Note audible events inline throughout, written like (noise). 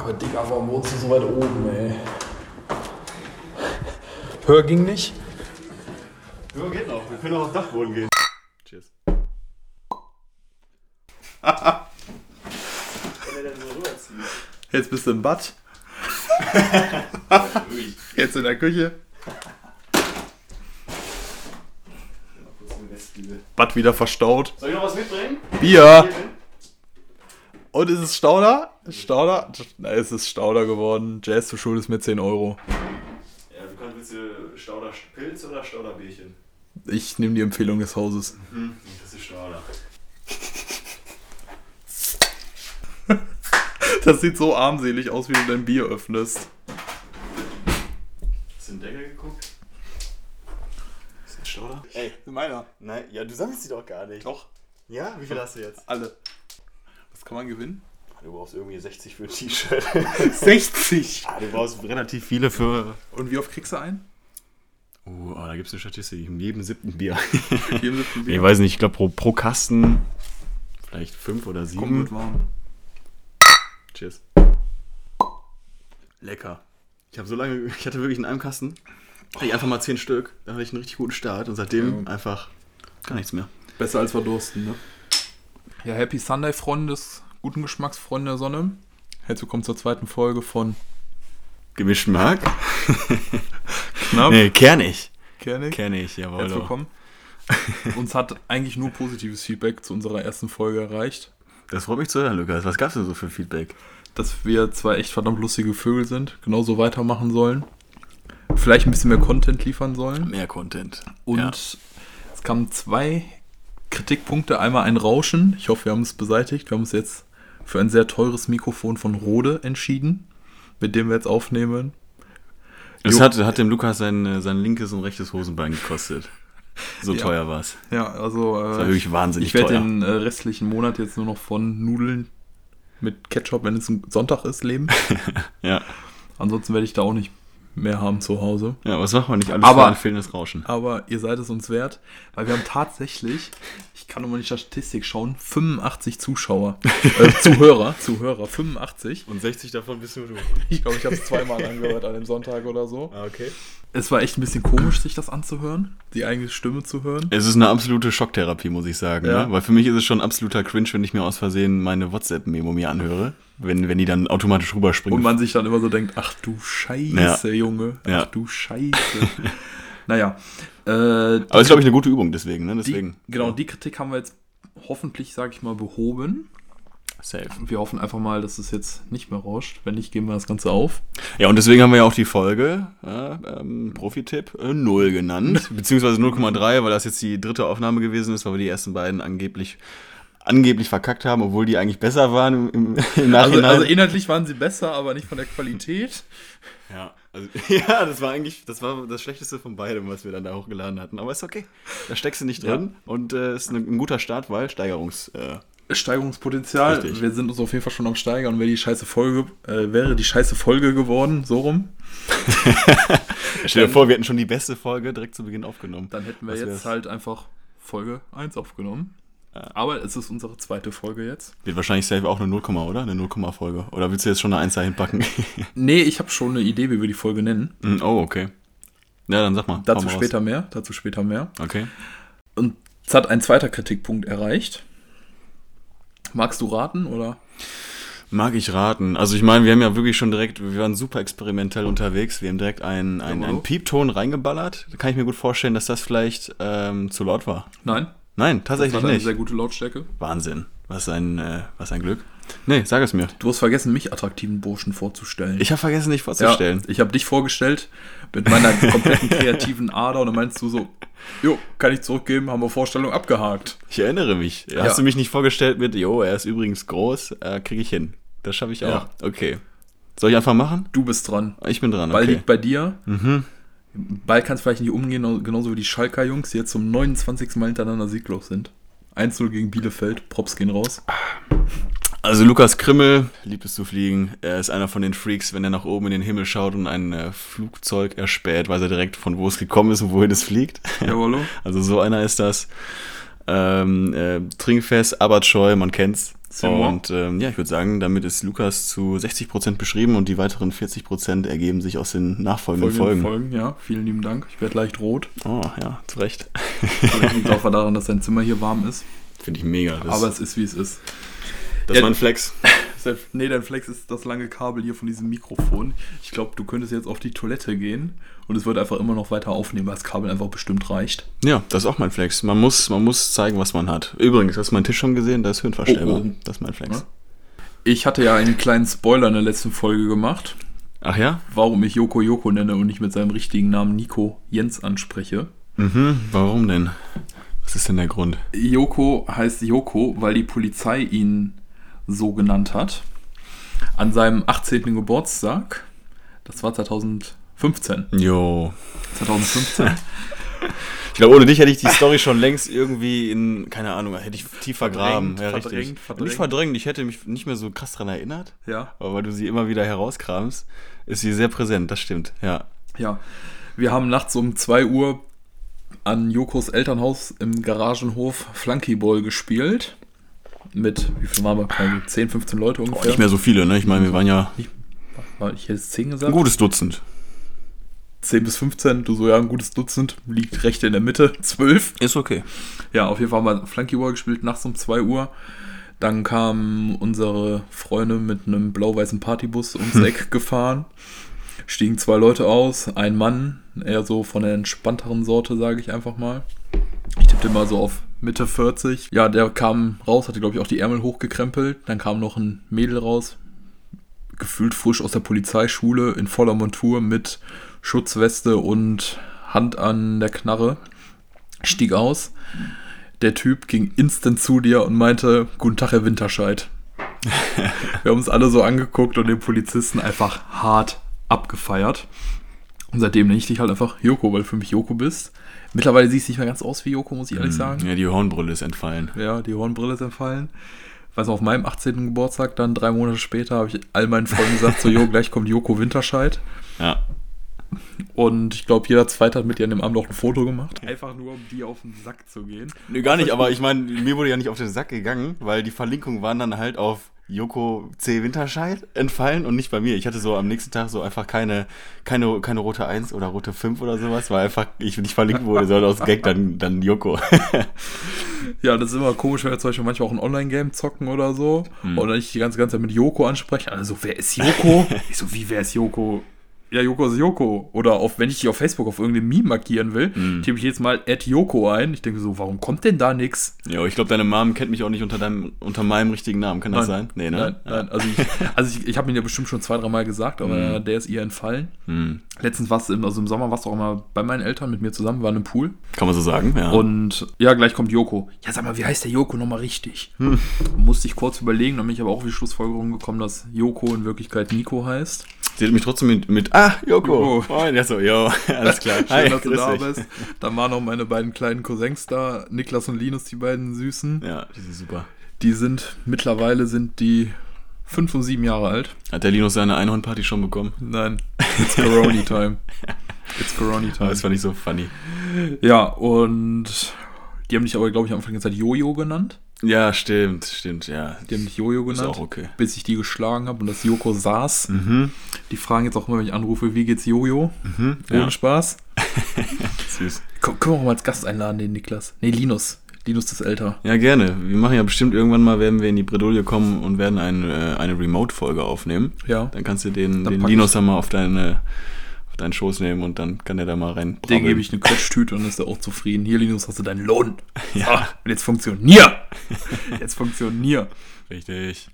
Aber Digga, warum wohnst du so weit oben, ey? Hör ging nicht? Ja, geht noch. Wir können auch auf Dachboden gehen. Cheers. (laughs) Jetzt bist du im Bad. (laughs) Jetzt in der Küche. Bad wieder verstaut. Soll ich noch was mitbringen? Bier. Und ist es Stauder? Stauder? Na, es ist Stauder geworden. Jazz, du schuldest mir 10 Euro. Ja, du kannst willst du Stauder Pilz oder Stauder Bierchen? Ich nehme die Empfehlung des Hauses. Hm, das ist Stauder. (laughs) Das sieht so armselig aus, wie du dein Bier öffnest. Hast du in den Deckel geguckt? Ist das Stauder? Ey, Meiner. nein, ja, du sammelst sie doch gar nicht. Doch, Ja, wie viel hast du jetzt? alle. Kann man gewinnen? Du brauchst irgendwie 60 für ein T-Shirt. (laughs) 60. ah, du brauchst relativ viele für. Und wie oft kriegst du ein? Oh, oh da gibt es eine Statistik. In jedem siebten Bier. Jedem siebten ich weiß nicht, ich glaube pro, pro Kasten vielleicht fünf oder Komm, sieben. wird warm. Cheers. Lecker. Ich habe so lange, ich hatte wirklich in einem Kasten, hatte ich einfach mal zehn Stück, dann hatte ich einen richtig guten Start und seitdem Ja. einfach gar nichts mehr. Besser als verdursten, ne? Ja, Happy Sunday, Freunde des guten Geschmacks, Freunde der Sonne. Herzlich willkommen zur zweiten Folge von Gemischten Mark? Knapp. Nee, kernig. Kernig. Kernig, jawohl. Herzlich willkommen. Uns hat eigentlich nur positives Feedback zu unserer ersten Folge erreicht. Das freut mich zu hören, Lukas. Was gab's denn so für Feedback? Dass wir zwei echt verdammt lustige Vögel sind, genauso weitermachen sollen. Vielleicht ein bisschen mehr Content liefern sollen. Mehr Content. Und ja. es kamen zwei Kritikpunkte. Einmal ein Rauschen. Ich hoffe, wir haben es beseitigt. Wir haben uns jetzt für ein sehr teures Mikrofon von Rode entschieden, mit dem wir jetzt aufnehmen. Es Jo. hat, hat dem Lukas sein, äh, sein linkes und rechtes Hosenbein gekostet. So (laughs) Ja. teuer war's. Ja, also Das war äh, wirklich wahnsinnig ich werde teuer. den äh, restlichen Monat jetzt nur noch von Nudeln mit Ketchup, wenn es ein Sonntag ist, leben. (laughs) Ja. Ansonsten werde ich da auch nicht mehr haben zu Hause. ja, was macht man nicht alles Aber- für ein fehlendes Rauschen? Aber ihr seid es uns wert, weil wir haben tatsächlich, ich kann nochmal nicht die Statistik schauen, 85 Zuschauer, äh, (laughs) Zuhörer, Zuhörer, 85. Und 60 davon bist nur du. Ich glaube, ich habe es zweimal angehört an dem Sonntag oder so. Ah, okay. Es war echt ein bisschen komisch, sich das anzuhören, die eigene Stimme zu hören. Es ist eine absolute Schocktherapie, muss ich sagen. Ja. Ne? Weil für mich ist es schon absoluter Cringe, wenn ich mir aus Versehen meine WhatsApp-Memo mir anhöre. Wenn, wenn die dann automatisch rüberspringen. Und man sich dann immer so denkt, ach du Scheiße, Ja. Junge, ach Ja. du Scheiße. (laughs) naja, äh, Aber es ist, glaube ich, eine gute Übung deswegen. Ne? die, Deswegen. genau, die Kritik haben wir jetzt hoffentlich, sage ich mal, behoben. Safe. Wir hoffen einfach mal, dass es jetzt nicht mehr rauscht. Wenn nicht, geben wir das Ganze auf. Ja, und deswegen haben wir ja auch die Folge, äh, ähm, Profi-Tipp, äh, 0 genannt. (laughs) Beziehungsweise 0,3, weil das jetzt die dritte Aufnahme gewesen ist, weil wir die ersten beiden angeblich angeblich verkackt haben, obwohl die eigentlich besser waren im, (laughs) im, Also, Nachhinein. also inhaltlich waren sie besser, aber nicht von der Qualität. ja, also, (laughs) ja, das war eigentlich, das war das Schlechteste von beidem, was wir dann da hochgeladen hatten. Aber ist okay. Da steckst du nicht drin und äh, ist ein, ein guter Start, weil Steigerungs... Äh, Steigerungspotenzial. Richtig. Wir sind uns auf jeden Fall schon am Steigern. Wäre die scheiße Folge, äh, wäre die scheiße Folge geworden, so rum, (laughs) stell dir vor, wir hätten schon die beste Folge direkt zu Beginn aufgenommen. dann hätten wir Was jetzt wär's? halt einfach Folge 1 aufgenommen. Aber es ist unsere zweite Folge jetzt. Wird wahrscheinlich safe auch eine 0, oder? Eine 0, Folge. Oder willst du jetzt schon eine 1 dahin packen? (laughs) Nee, ich habe schon eine Idee, wie wir die Folge nennen. Hm, oh, okay. Ja, dann sag mal. Dazu mal raus. später mehr. Dazu später mehr. Okay. Und es hat ein zweiter Kritikpunkt erreicht. Magst du raten oder? Mag ich raten. Also ich meine, wir haben ja wirklich schon direkt, wir waren super experimentell unterwegs. Wir haben direkt einen, einen, Jawohl. einen Piepton reingeballert. Da kann ich mir gut vorstellen, dass das vielleicht ähm, zu laut war. Nein? Nein, Das tatsächlich hat eine nicht. sehr gute Lautstärke. Wahnsinn. Was ein, äh, was ein Glück. Nee, sag es mir. Du hast vergessen, mich attraktiven Burschen vorzustellen. Ich habe vergessen, dich vorzustellen. Ja, ich habe dich vorgestellt mit meiner kompletten kreativen Ader und dann meinst du so, jo, kann ich zurückgeben, haben wir Vorstellung abgehakt. Ich erinnere mich. Ja. Hast du mich nicht vorgestellt mit, jo, er ist übrigens groß, äh, kriege ich hin. Das schaffe ich auch. Ja. Okay. Soll ich einfach machen? Du bist dran. Ich bin dran, Ball okay. liegt bei dir. Mhm. Ball kannst vielleicht nicht umgehen, genauso wie die Schalker Jungs, die jetzt zum 29. Mal hintereinander sieglos sind. 1-0 gegen Bielefeld, Props gehen raus. Also Lukas Krimmel liebt es zu fliegen. Er ist einer von den Freaks, wenn er nach oben in den Himmel schaut und ein äh, Flugzeug erspäht, weiß er direkt, von wo es gekommen ist und wohin es fliegt. Jawollo. (laughs) Also so einer ist das. Ähm, äh, Trinkfest, Abertscheu, man kennt's. Und ähm, ja, ich würde sagen, damit ist Lukas zu 60% beschrieben und die weiteren 40% ergeben sich aus den nachfolgenden Folgen. Folgen. Ja, vielen lieben Dank. Ich werde leicht rot. Oh, ja, zu Recht. Das liegt auch daran, dass dein Zimmer hier warm ist. Finde ich mega. Aber es ist, wie es ist. das ist mein Flex. Nee, dein Flex ist das lange Kabel hier von diesem Mikrofon. Ich glaube, du könntest jetzt auf die Toilette gehen und es wird einfach immer noch weiter aufnehmen, weil das Kabel einfach bestimmt reicht. Ja, das ist auch mein Flex. Man muss, man muss zeigen, was man hat. Übrigens, hast du meinen Tisch schon gesehen? Da ist Höhenverstellbar. Oh, oh. Das ist mein Flex. Ich hatte ja einen kleinen Spoiler in der letzten Folge gemacht, Ach ja? warum ich Joko Joko nenne und nicht mit seinem richtigen Namen Nico Jens anspreche. Mhm. Warum denn? Was ist denn der Grund? Joko heißt Joko, weil die Polizei ihn so genannt hat. An seinem 18. Geburtstag, das war 2015. Jo. 2015. Ich glaube, ohne dich hätte ich die Story schon längst irgendwie in, keine Ahnung, hätte ich tief vergraben. Verdrängt, ja, verdrängt, richtig. verdrängt. Nicht verdrängt, ich hätte mich nicht mehr so krass dran erinnert. ja, Aber weil du sie immer wieder herauskramst, ist sie sehr präsent, das stimmt, ja. ja. Wir haben nachts um 2 Uhr an Jokos Elternhaus im Garagenhof Flunkyball gespielt. Mit, wie viel waren wir? Keine 10, 15 Leute ungefähr. nicht mehr so viele, ne? Ich meine, wir waren ja War- Ich hätte es 10 ein gesagt. gutes Dutzend. 10 bis 15, du so, ja, ein gutes Dutzend, liegt recht in der Mitte, (laughs) 12. Ist okay. Ja, auf jeden Fall haben wir Flunkyball gespielt, nachts um 2 Uhr. Dann kamen unsere Freunde mit einem blau-weißen Partybus ums Eck gefahren. Stiegen zwei Leute aus, ein Mann, eher so von der entspannteren Sorte, sage ich einfach mal. Ich tippte mal so auf Mitte 40. Ja, der kam raus, hatte glaube ich auch die Ärmel hochgekrempelt. Dann kam noch ein Mädel raus, gefühlt frisch aus der Polizeischule in voller Montur mit Schutzweste und Hand an der Knarre. Stieg aus. Der Typ ging instant zu dir und meinte, guten Tag, Herr Winterscheid. (laughs) Wir haben uns alle so angeguckt und den Polizisten einfach hart abgefeiert. Und seitdem nenne ich dich halt einfach Joko, weil du für mich Joko bist. Mittlerweile siehst du nicht mehr ganz aus wie Joko, muss ich ehrlich sagen. Ja, die Hornbrille ist entfallen. Ja, die Hornbrille ist entfallen. Weiß noch, auf meinem 18. Geburtstag, dann drei Monate später, habe ich all meinen Freunden gesagt, so, jo, (laughs) gleich kommt Joko Winterscheid. Ja. Und ich glaube, jeder Zweite hat mit dir an dem Abend auch ein Foto gemacht. Einfach nur, um die auf den Sack zu gehen. Nee, gar nicht, aber ich meine, mir wurde ja nicht auf den Sack gegangen, weil die Verlinkungen waren dann halt auf Joko C. Winterscheid entfallen und nicht bei mir. Ich hatte so am nächsten Tag so einfach keine, keine, keine rote 1 oder rote 5 oder sowas, weil einfach ich nicht verlinkt wurde, sondern aus Gag dann, dann Joko. (laughs) Ja, das ist immer komisch, wenn wir zum Beispiel manchmal auch ein Online-Game zocken oder so. Und dann ich die ganze, ganze Zeit mit Joko anspreche. Also, wer ist Joko? (laughs) ich so, wie, wer ist Joko? Ja, Joko ist Joko. Oder auf, wenn ich dich auf Facebook auf irgendeinem Meme markieren will, tippe ich jetzt mal at Joko ein. Ich denke so, warum kommt denn da nix? ja, ich glaube, deine Mom kennt mich auch nicht unter, deinem, unter meinem richtigen Namen. Kann das sein? Nee, ne? Nein, nein. Also ich, (laughs) also ich, ich habe ihn ja bestimmt schon zwei, dreimal gesagt, aber der ist ihr entfallen. Hm. Letztens warst du, im, also im Sommer warst du auch mal bei meinen Eltern mit mir zusammen, wir waren im Pool. Kann man so sagen, ja. Und ja, gleich kommt Joko. Ja, sag mal, wie heißt der Joko nochmal richtig? Musste ich kurz überlegen, dann bin ich aber auch auf die Schlussfolgerung gekommen, dass Joko in Wirklichkeit Nico heißt. Sie hat mich trotzdem mit, mit Ah, Joko. Joko. Moin. Ja, so, jo, (laughs) alles klar. Schön, dass du da dich. bist. Dann waren noch meine beiden kleinen Cousins da, Niklas und Linus, die beiden Süßen. Ja, die sind super. Die sind, mittlerweile sind die fünf und sieben Jahre alt. Hat der Linus seine Einhornparty schon bekommen? Nein, it's Corona time. It's Corona (laughs) time. das fand ich so funny. Ja, und die haben dich aber, glaube ich, am Anfang der Zeit Jojo genannt. Ja, stimmt, stimmt, ja. Die haben dich Jojo Ist genannt. auch okay. Bis ich die geschlagen habe und das Joko saß. Mhm. Die fragen jetzt auch immer, wenn ich anrufe, wie geht's Jojo? Mhm. Ohne Ja, Spaß. (laughs) süß. Komm, können wir auch mal als Gast einladen, den Niklas. Nee, Linus. Linus ist älter. Ja, gerne. Wir machen ja bestimmt irgendwann mal, werden wir in die Bredouille kommen und werden eine, eine Remote-Folge aufnehmen. Ja. Dann kannst du den, den Linus dann mal auf, deine, deinen Schoß nehmen und dann kann der da mal rein. Den gebe ich eine Quetschtüte und ist er auch zufrieden. Hier, Linus, hast du deinen Lohn. (laughs) Ja. und jetzt funktionier. (laughs) jetzt funktionier. Richtig.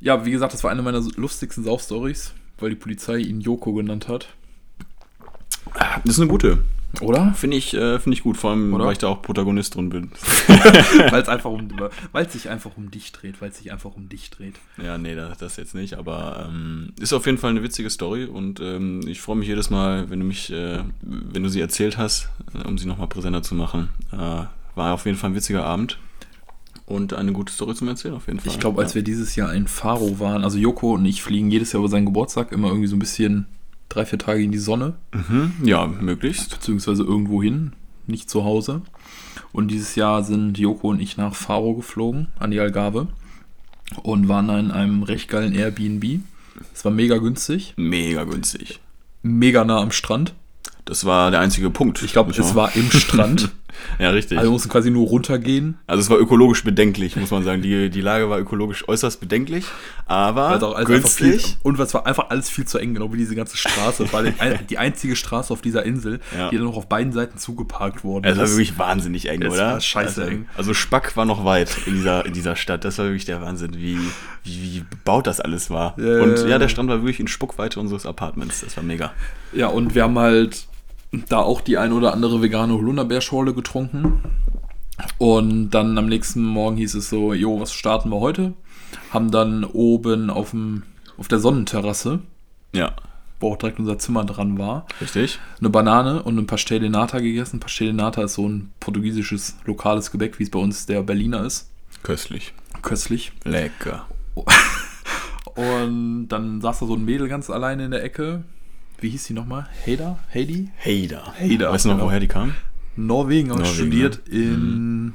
Ja, wie gesagt, das war eine meiner lustigsten Saufstories, weil die Polizei ihn Joko genannt hat. Das ist eine gute. Oder? Finde ich, äh, finde ich gut, vor allem, Oder? weil ich da auch Protagonist drin bin. (laughs) weil es einfach um, weil es sich einfach um dich dreht, weil es sich einfach um dich dreht. Ja, nee, das, das jetzt nicht, aber ähm, ist auf jeden Fall eine witzige Story und ähm, ich freue mich jedes Mal, wenn du mich, äh, wenn du sie erzählt hast, äh, um sie nochmal präsenter zu machen. Äh, war auf jeden Fall ein witziger Abend und eine gute Story zum Erzählen auf jeden Fall. Ich glaube, als wir dieses Jahr in Faro waren, also Joko und ich fliegen jedes Jahr über seinen Geburtstag immer irgendwie so ein bisschen drei, vier Tage in die Sonne, mhm, ja, möglichst. beziehungsweise irgendwo hin, nicht zu Hause. Und dieses Jahr sind Joko und ich nach Faro geflogen, an die Algarve. und waren da in einem recht geilen Airbnb. Es war mega günstig, Mega günstig. mega nah am Strand. Das war der einzige Punkt. Ich glaube, es war im Strand. (laughs) Ja, richtig. Also wir mussten quasi nur runtergehen. Also es war ökologisch bedenklich, muss man sagen. Die, die Lage war ökologisch äußerst bedenklich, aber alles einfach viel, günstig. und es war einfach alles viel zu eng, genau wie diese ganze Straße. Es war die, ein- die einzige Straße auf dieser Insel, Ja. die dann noch auf beiden Seiten zugeparkt worden Es war ist. wirklich wahnsinnig eng, Es oder? war scheiße also, eng. Also Spack war noch weit in dieser, in dieser Stadt. Das war wirklich der Wahnsinn, wie, wie, wie bebaut das alles war. Ja, Und ja. der Strand war wirklich in Spuckweite unseres Apartments. Das war mega. Ja, und wir haben halt da auch die ein oder andere vegane Holunderbeerschorle getrunken. Und dann am nächsten Morgen hieß es so, jo, was starten wir heute? Haben dann oben auf, dem, auf der Sonnenterrasse, Ja, wo auch direkt unser Zimmer dran war, richtig. eine Banane und ein Pastel de Nata gegessen. Pastel de Nata ist so ein portugiesisches lokales Gebäck, wie es bei uns der Berliner ist. Köstlich. Köstlich. Lecker. (laughs) Und dann saß da so ein Mädel ganz alleine in der Ecke. Wie hieß die nochmal? Hader? Heidi? Hader. Hader, Weißt du noch, genau. woher die kam? Norwegen, aber Norwegen, studiert in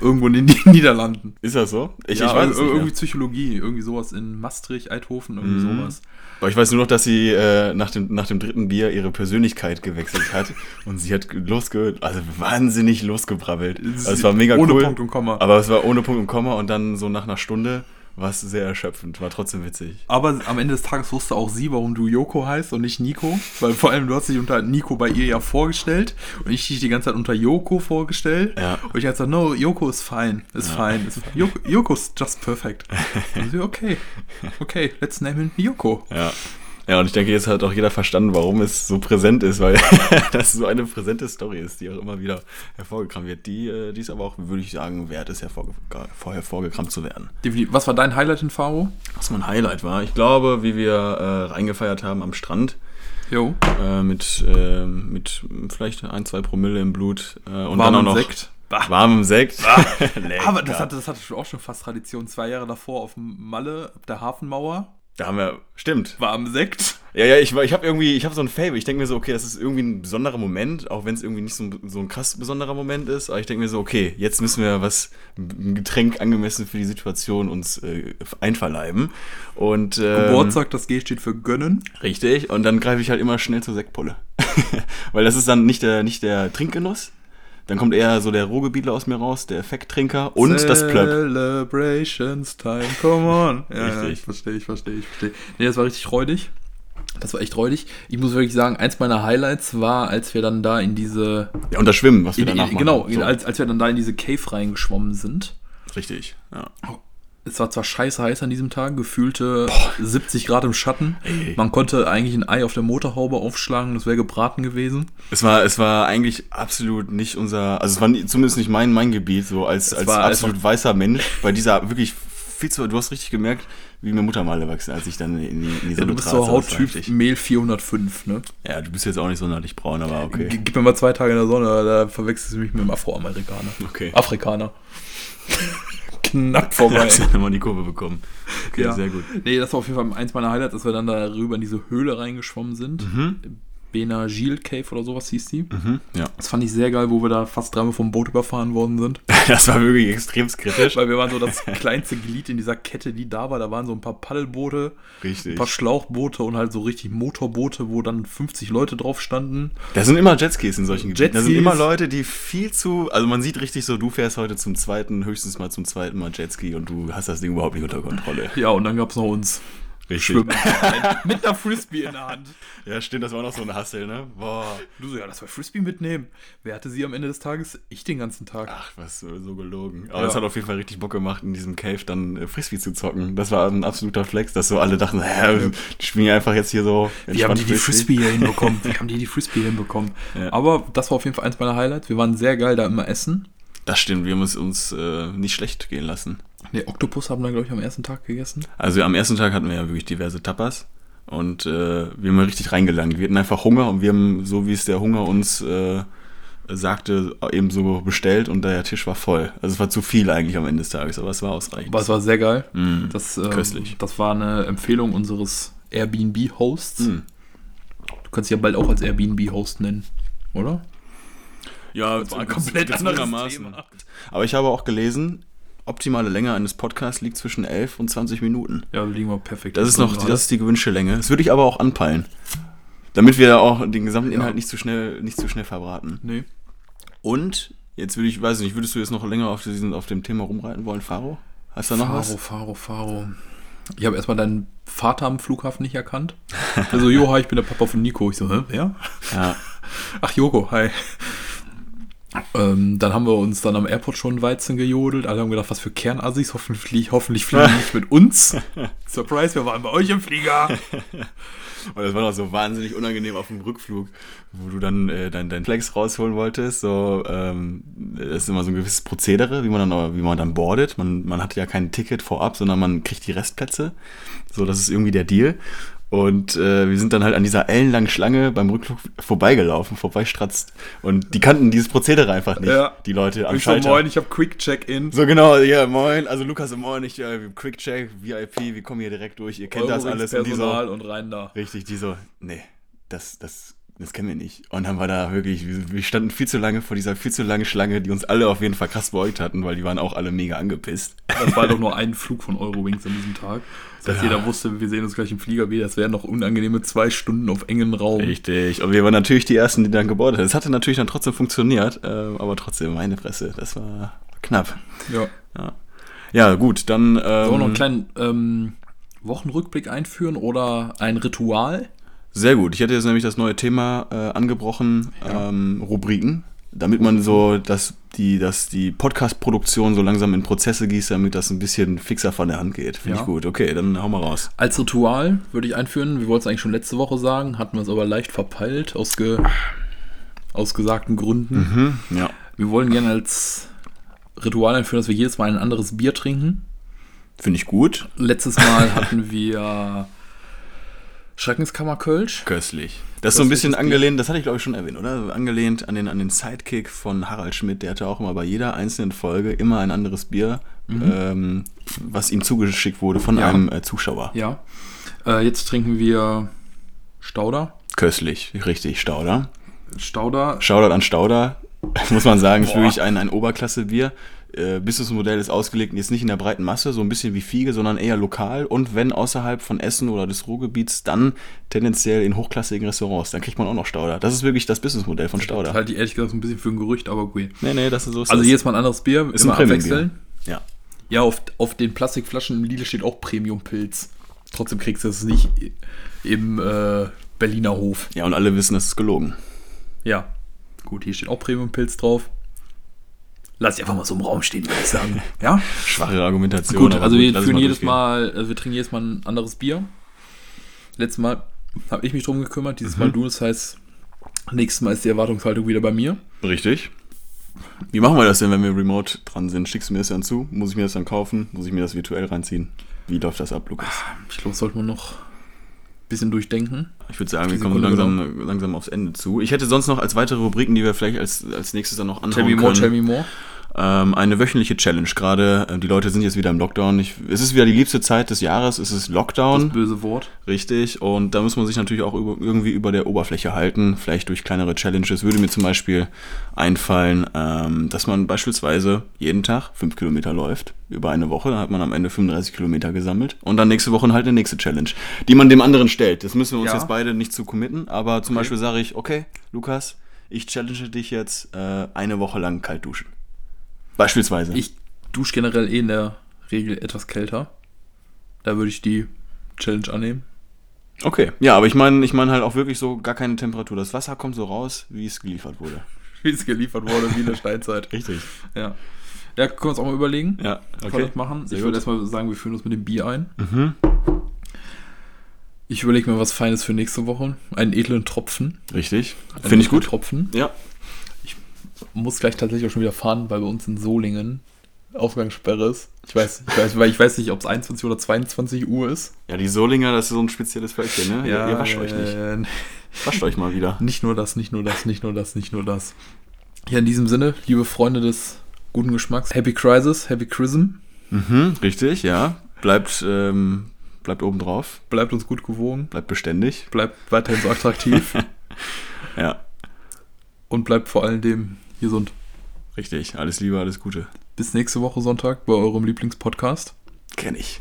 irgendwo in den (laughs) Niederlanden. Ist das so? Ich, ja, ich weiß nicht irgendwie mehr. Psychologie, irgendwie sowas in Maastricht, Eidhofen, irgendwie Mhm. sowas. Aber ich weiß nur noch, dass sie äh, nach, dem, nach dem dritten Bier ihre Persönlichkeit gewechselt hat. (laughs) und sie hat losge... Also wahnsinnig losgebrabbelt. Also es war mega Ohne cool. Punkt und Komma. Aber es war ohne Punkt und Komma und dann so nach einer Stunde war es sehr erschöpfend. War trotzdem witzig. Aber am Ende des Tages wusste auch sie, warum du Joko heißt und nicht Nico. Weil vor allem du hast dich unter Nico bei ihr ja vorgestellt und ich dich die ganze Zeit unter Joko vorgestellt. Ja. Und ich habe gesagt, no, Joko ist fine, ist fine. Ist, Joko, Joko ist just perfect. (laughs) Und sie, okay, okay, let's name him Joko. Ja. Ja, und ich denke, jetzt hat auch jeder verstanden, warum es so präsent ist, weil (laughs) das so eine präsente Story ist, die auch immer wieder hervorgekramt wird. Die, äh, die ist aber auch, würde ich sagen, wert ist, hervorge vor- hervorgekramt zu werden. Was war dein Highlight in Faro? Was mein Highlight war, ich glaube, wie wir äh, reingefeiert haben am Strand, Jo. äh, mit, äh, mit vielleicht ein, zwei Promille im Blut äh, und dann auch noch Sekt. Bah. warmem Sekt. Lecker. (laughs) Aber das hatte, das hatte auch schon fast Tradition. Zwei Jahre davor auf dem Malle, auf der Hafenmauer, Da haben wir, stimmt. warm Sekt. Ja, ja, ich, ich habe irgendwie, ich habe so ein Fable. Ich denke mir so, okay, das ist irgendwie ein besonderer Moment, auch wenn es irgendwie nicht so ein, so ein krass besonderer Moment ist. Aber ich denke mir so, okay, jetzt müssen wir was, ein Getränk angemessen für die Situation uns äh, einverleiben. Und ähm, Geburtstag, das G steht für gönnen. Richtig. Und dann greife ich halt immer schnell zur Sektpulle. (laughs) Weil das ist dann nicht der, nicht der Trinkgenuss. Dann kommt eher so der Ruhrgebietler aus mir raus, der Effekttrinker und das Plöpp. Celebrations time, come on. Ja, ja, Richtig. ich verstehe, ich verstehe, ich verstehe. Nee, das war richtig räudig. Das war echt räudig. Ich muss wirklich sagen, eins meiner Highlights war, als wir dann da in diese. Ja, und das Schwimmen, was wir In, danach in, machen. genau, So. als, als wir dann da in diese Cave reingeschwommen sind. Richtig, ja. Es war zwar scheiße heiß an diesem Tag, gefühlte 70 Grad im Schatten. Ey. Man konnte eigentlich ein Ei auf der Motorhaube aufschlagen, das wäre gebraten gewesen. Es war, es war eigentlich absolut nicht unser, also es war nie, zumindest nicht mein, mein Gebiet, so als, als war absolut weißer Mensch, bei dieser wirklich viel zu, du hast richtig gemerkt, wie mir Muttermale wachsen, als ich dann in die, in die Ja, Sonne du bist so Hauttyp. Mehl 405, ne? Ja, du bist jetzt auch nicht sonderlich braun, aber okay. G- Gib mir mal zwei Tage in der Sonne, da verwechselst du mich mit einem Afroamerikaner. Okay. Afrikaner. Knapp (laughs) vorbei. Hast dann immer die Kurve bekommen. Okay, Ja. sehr gut. Nee, das war auf jeden Fall eins meiner Highlights, dass wir dann da rüber in diese Höhle reingeschwommen sind. Bena Gil Cave oder sowas hieß die. Mhm, ja. Das fand ich sehr geil, wo wir da fast dreimal vom Boot überfahren worden sind. (laughs) Das war wirklich extrem kritisch. Weil wir waren so das kleinste Glied in dieser Kette, die da war. Da waren so ein paar Paddelboote, ein Richtig. paar Schlauchboote und halt so richtig Motorboote, wo dann 50 Leute drauf standen. Da sind immer Jetskis in solchen Gebieten. Da sind Jetskis. immer Leute, die viel zu. Also man sieht richtig so, du fährst heute zum zweiten, höchstens mal zum zweiten Mal Jetski und du hast das Ding überhaupt nicht unter Kontrolle. Ja, und dann gab es noch uns. Richtig. Schwimmen. (laughs) Mit einer Frisbee in der Hand. Ja, stimmt, das war noch so ein Hassel, ne? Boah. Du so, ja, das war Frisbee mitnehmen. Wer hatte sie am Ende des Tages? Ich den ganzen Tag. Ach, was so so gelogen. Aber Ja. es hat auf jeden Fall richtig Bock gemacht, in diesem Cave dann äh, Frisbee zu zocken. Das war ein absoluter Flex, dass so alle dachten, hä, die spielen ja einfach jetzt hier so. Wie haben die die Frisbee hier hinbekommen? (laughs) Wie haben die die Frisbee hinbekommen? Ja. Aber das war auf jeden Fall eins meiner Highlights. Wir waren sehr geil da immer essen. Das stimmt, wir haben es uns äh, nicht schlecht gehen lassen. Ne, Oktopus haben wir, glaube ich, am ersten Tag gegessen. Also am ersten Tag hatten wir ja wirklich diverse Tapas und äh, wir haben richtig reingelangt. Wir hatten einfach Hunger und wir haben, so wie es der Hunger uns äh, sagte, eben so bestellt und der Tisch war voll. Also es war zu viel eigentlich am Ende des Tages, aber es war ausreichend. Aber es war sehr geil. Mm, Das, ähm, köstlich. das war eine Empfehlung unseres Airbnb-Hosts. Mm. Du kannst dich ja bald auch als Airbnb-Host nennen, oder? Ja, Das war komplett anderes Thema. Aber ich habe auch gelesen, optimale Länge eines Podcasts liegt zwischen 11 und 20 Minuten. Ja, liegen wir perfekt. Das ist noch, das ist die gewünschte Länge. Das würde ich aber auch anpeilen. Damit wir auch den gesamten Inhalt Ja. nicht zu schnell, nicht zu schnell verbraten. Nee. Und, jetzt würde ich, weiß ich nicht, würdest du jetzt noch länger auf, diesen, auf dem Thema rumreiten wollen, Faro? Hast du da noch Faro, was? Faro, Faro. Ich habe erstmal deinen Vater am Flughafen nicht erkannt. Also, jo, hi, ich bin der Papa von Nico. Ich so, hä, wer? Ja. (laughs) Ach, Joko, hi. Ähm, dann haben wir uns dann am Airport schon Weizen gejodelt. Alle haben gedacht, was für Kernassis. Hoffentlich, hoffentlich fliegen die nicht mit uns. (laughs) Surprise, wir waren bei euch im Flieger. (laughs) Und das war noch so wahnsinnig unangenehm auf dem Rückflug, wo du dann äh, dein, dein Flex rausholen wolltest. So, ähm, das ist immer so ein gewisses Prozedere, wie man dann, wie man dann boardet. Man, man hat ja kein Ticket vorab, sondern man kriegt die Restplätze. So, das ist irgendwie der Deal. Und äh, wir sind dann halt an dieser ellenlangen Schlange beim Rückflug vorbeigelaufen, vorbeistratzt. Und die kannten dieses Prozedere einfach nicht, Ja. die Leute am Ich so, Schalter. moin, ich habe Quick Check-In. So genau, ja, moin. Also Lukas und moin, ich äh, Quick Check, VIP, wir kommen hier direkt durch, ihr kennt das alles. Und die so, Personal und rein da. Richtig, die so, nee, das, das, das kennen wir nicht. Und dann war da wirklich, wir, standen viel zu lange vor dieser viel zu langen Schlange, die uns alle auf jeden Fall krass beugt hatten, weil die waren auch alle mega angepisst. Das war doch nur ein Flug von Eurowings an diesem Tag. Das heißt, Ja. jeder wusste, wir sehen uns gleich im Flieger wieder. Das wären noch unangenehme zwei Stunden auf engen Raum. Richtig. Und wir waren natürlich die Ersten, die dann gebordet haben. Es hatte natürlich dann trotzdem funktioniert, äh, aber trotzdem, meine Fresse, das war knapp. Ja. Ja, ja gut, dann. Ähm, Sollen wir noch einen kleinen ähm, Wochenrückblick einführen oder ein Ritual? Sehr gut. Ich hätte jetzt nämlich das neue Thema äh, angebrochen, ähm, Rubriken, damit man so, dass die, dass die Podcast-Produktion so langsam in Prozesse gießt, damit das ein bisschen fixer von der Hand geht. Finde Ja. ich gut. Okay, dann hau mal raus. Als Ritual würde ich einführen, wir wollten es eigentlich schon letzte Woche sagen, hatten wir es aber leicht verpeilt, aus, ge aus gesagten Gründen. Ja. Wir wollen gerne als Ritual einführen, dass wir jedes Mal ein anderes Bier trinken. Finde ich gut. Letztes Mal hatten wir Schreckenskammer Kölsch. Köstlich. Das ist so ein bisschen angelehnt, das hatte ich glaube ich schon erwähnt, oder? Angelehnt an den, an den Sidekick von Harald Schmidt, der hatte auch immer bei jeder einzelnen Folge immer ein anderes Bier, ähm, was ihm zugeschickt wurde von Mhm. Ja. einem äh, Zuschauer. Ja. Äh, jetzt trinken wir Stauder. Köstlich, richtig, Stauder. Stauder. Shoutout an Stauder, (laughs) muss man sagen, ist wirklich ein, ein Oberklasse-Bier. Äh, Businessmodell ist ausgelegt jetzt nicht in der breiten Masse, so ein bisschen wie Fiege, sondern eher lokal und wenn außerhalb von Essen oder des Ruhrgebiets, dann tendenziell in hochklassigen Restaurants. Dann kriegt man auch noch Stauder. Das ist wirklich das Businessmodell von Stauder. Halte ich ehrlich gesagt ein bisschen für ein Gerücht, aber gut. Nee, nee, das ist so. Also das. jedes Mal ein anderes Bier, Ist immer ein abwechseln. Ja. Ja, auf, auf den Plastikflaschen im Lidl steht auch Premium-Pilz. Trotzdem kriegst du es nicht im äh, Berliner Hof. ja, und alle wissen, das ist gelogen. Ja. Gut, hier steht auch Premium-Pilz drauf. Lass ich einfach mal so im Raum stehen, würde ich sagen. (laughs) Ja? Schwache Argumentation. Gut, also wir führen jedes. Mal, also wir trinken jedes Mal ein anderes Bier. Letztes Mal habe ich mich drum gekümmert, dieses Mhm. Mal du, das heißt, nächstes Mal ist die Erwartungshaltung wieder bei mir. Richtig. Wie machen wir das denn, wenn wir remote dran sind? Schickst du mir das dann zu? Muss ich mir das dann kaufen? Muss ich mir das virtuell reinziehen? Wie läuft das ab, Lukas? Ich glaube, sollte man noch bisschen durchdenken. Ich würde sagen, wir kommen Sekunde langsam, langsam aufs Ende zu. Ich hätte sonst noch als weitere Rubriken, die wir vielleicht als, als nächstes dann noch anhauen Tell me können. more, tell me more. Ähm, eine wöchentliche Challenge. Gerade äh, die Leute sind jetzt wieder im Lockdown. Ich, es ist wieder die liebste Zeit des Jahres. Es ist Das Lockdown, böse Wort. richtig. Und da muss man sich natürlich auch über, irgendwie über der Oberfläche halten. Vielleicht durch kleinere Challenges. Würde mir zum Beispiel einfallen, ähm, dass man beispielsweise jeden Tag fünf Kilometer läuft. Über eine Woche. Dann hat man am Ende 35 Kilometer gesammelt. Und dann nächste Woche halt eine nächste Challenge, die man dem anderen stellt. Das müssen wir uns Ja. jetzt beide nicht zu committen. Aber zum Okay. Beispiel sage ich, okay, Lukas, ich challenge dich jetzt äh, eine Woche lang kalt duschen. Beispielsweise. Ich dusche generell eh in der Regel etwas kälter. Da würde ich die Challenge annehmen. Okay, ja, aber ich meine ich mein halt auch wirklich so gar keine Temperatur. Das Wasser kommt so raus, wie es geliefert wurde. (laughs) Wie es geliefert wurde, wie in der Steinzeit. (laughs) Richtig. Ja. Ja, können wir uns auch mal überlegen, Ja, was wir das machen. Sehr ich würde erstmal sagen, wir führen uns mit dem Bier ein. Mhm. Ich überlege mir was Feines für nächste Woche. Einen edlen Tropfen. Richtig. Finde ich gut. Tropfen. Ja. Muss gleich tatsächlich auch schon wieder fahren, weil bei uns in Solingen Ausgangssperre ist. Ich weiß, ich weiß, weil ich weiß nicht, ob es 21 oder 22 Uhr ist. Ja, die Solinger, das ist so ein spezielles Völkchen, ne? ihr, ihr wascht euch nicht. äh, Wascht euch mal wieder. Nicht nur das, nicht nur das, nicht nur das, nicht nur das. Ja, in diesem Sinne, liebe Freunde des guten Geschmacks, Happy Crisis, Happy Chrism. Mhm, richtig, ja. Bleibt, ähm, bleibt oben drauf. Bleibt uns gut gewogen, Bleibt beständig. bleibt weiterhin so attraktiv (laughs) Ja, und bleibt vor allem dem gesund. richtig. Alles Liebe, alles Gute. bis nächste Woche Sonntag bei eurem Lieblingspodcast. Kenn ich.